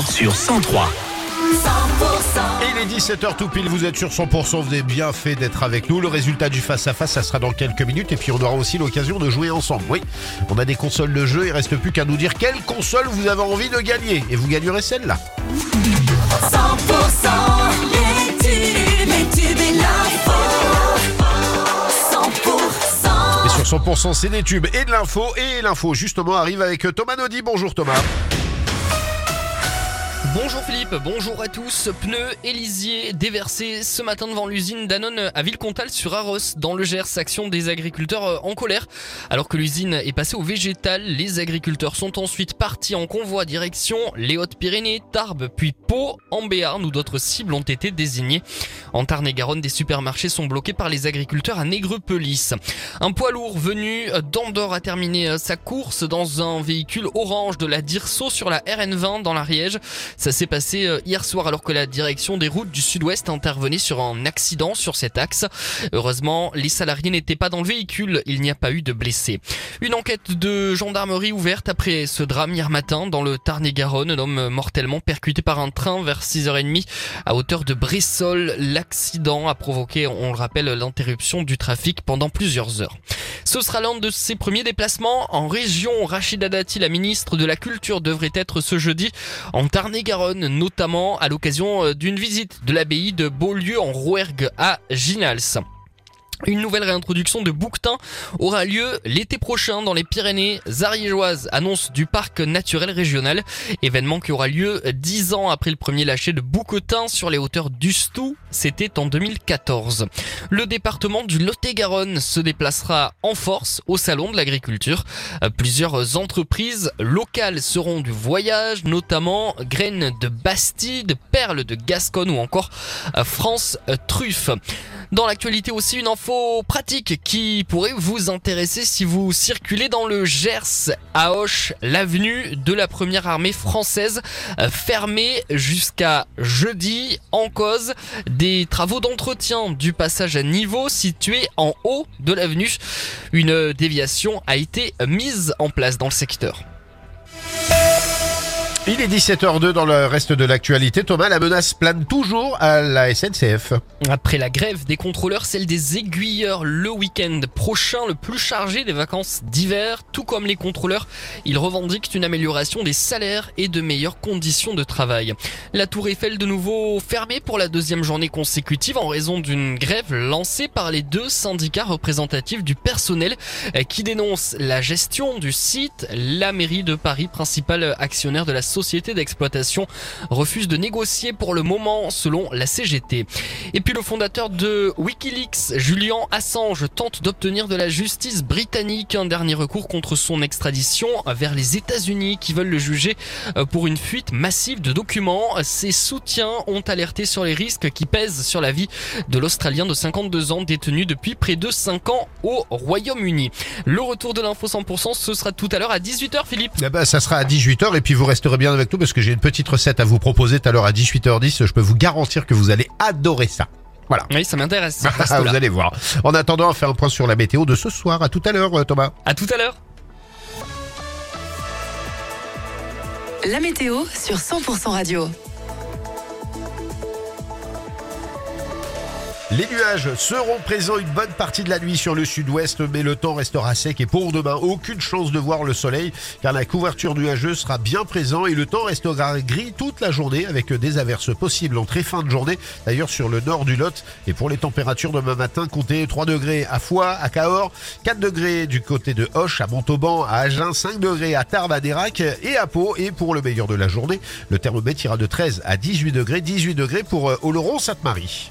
sur 103. Et il est 17h tout pile, vous êtes sur 100%, vous avez bien fait d'être avec nous. Le résultat du face-à-face, ça sera dans quelques minutes et puis on aura aussi l'occasion de jouer ensemble. Oui, on a des consoles de jeu, il reste plus qu'à nous dire quelle console vous avez envie de gagner. Et vous gagnerez celle-là. 100% les tubes, les tubes et l'info. 100% Et sur 100%, c'est des tubes et de l'info. Et l'info, justement, arrive avec Thomas Naudy. Bonjour Thomas. Bonjour Philippe, bonjour à tous. Pneus Élisier déversés ce matin devant l'usine Danone à Villecontal sur Arros dans le Gers. Action des agriculteurs euh, en colère. Alors que l'usine est passée au végétal, les agriculteurs sont ensuite partis en convoi direction les Hautes-Pyrénées, Tarbes, puis Pau, en Béarn où d'autres cibles ont été désignées. En Tarn-et-Garonne, des supermarchés sont bloqués par les agriculteurs à Négrepelisse. Un poids lourd venu d'Andorre a terminé euh, sa course dans un véhicule orange de la Dirso sur la RN20 dans l'Ariège. Ça s'est passé euh, hier soir alors que la direction des routes du sud-ouest intervenait sur un accident sur cet axe. Heureusement, les salariés n'étaient pas dans le véhicule, il n'y a pas eu de blessés. Une enquête de gendarmerie ouverte après ce drame hier matin dans le Tarn-et-Garonne, un homme mortellement percuté par un train vers 6h30 à hauteur de Bressol. L'accident a provoqué, on le rappelle, l'interruption du trafic pendant plusieurs heures. Ce sera l'un de ses premiers déplacements en région. Rachida Dati, la ministre de la Culture, devrait être ce jeudi en Tarn-et-Garonne, notamment à l'occasion euh, d'une visite de l'abbaye de Beaulieu en Rouergue à Ginals. Une nouvelle réintroduction de bouquetin aura lieu l'été prochain dans les Pyrénées ariégeoises, annonce du parc naturel régional, événement qui aura lieu dix ans après le premier lâcher de bouquetin sur les hauteurs du Stou, c'était en 2014. Le département du Lot-et-Garonne se déplacera en force au salon de l'agriculture. Plusieurs entreprises locales seront du voyage, notamment Graines de Bastide, Perles de Gascogne ou encore France Truffe. Dans l'actualité aussi, une info pratique qui pourrait vous intéresser si vous circulez dans le Gers à Auch, l'avenue de la première armée française euh, fermée jusqu'à jeudi en cause des travaux d'entretien du passage à niveau situé en haut de l'avenue. Une déviation a été mise en place dans le secteur. Il est 17h02 dans le reste de l'actualité. Thomas, la menace plane toujours à la SNCF. Après la grève des contrôleurs, celle des aiguilleurs le week-end prochain, le plus chargé des vacances d'hiver, tout comme les contrôleurs, ils revendiquent une amélioration des salaires et de meilleures conditions de travail. La tour Eiffel de nouveau fermée pour la deuxième journée consécutive en raison d'une grève lancée par les deux syndicats représentatifs du personnel qui dénoncent la gestion du site. La mairie de Paris, principal actionnaire de la société d'exploitation, refuse de négocier pour le moment selon la CGT. Et puis le fondateur de Wikileaks, Julian Assange, tente d'obtenir de la justice britannique un dernier recours contre son extradition vers les États-Unis qui veulent le juger euh, pour une fuite massive de documents. Ses soutiens ont alerté sur les risques qui pèsent sur la vie de l'Australien de 52 ans détenu depuis près de 5 ans au Royaume-Uni. Le retour de l'info 100%, ce sera tout à l'heure à 18h Philippe. Eh ben, ça sera à 18h et puis vous resterez avec nous parce que j'ai une petite recette à vous proposer tout à l'heure à 18h10. Je peux vous garantir que vous allez adorer ça. Voilà. Oui, ça m'intéresse. Vous allez voir. En attendant, on va faire un point sur la météo de ce soir. À tout à l'heure, euh, Thomas. À tout à l'heure. La météo sur 100% radio. Les nuages seront présents une bonne partie de la nuit sur le sud-ouest, mais le temps restera sec et pour demain, aucune chance de voir le soleil, car la couverture nuageuse sera bien présente et le temps restera gris toute la journée avec des averses possibles en très fin de journée, d'ailleurs sur le nord du Lot. Et pour les températures demain matin, comptez 3 degrés à Foix, à Cahors, 4 degrés du côté de Hoche, à Montauban, à Agen, 5 degrés à Tarbes, à et à Pau. Et pour le meilleur de la journée, le thermomètre ira de 13 à 18 degrés, 18 degrés pour euh, Oloron-Sainte-Marie.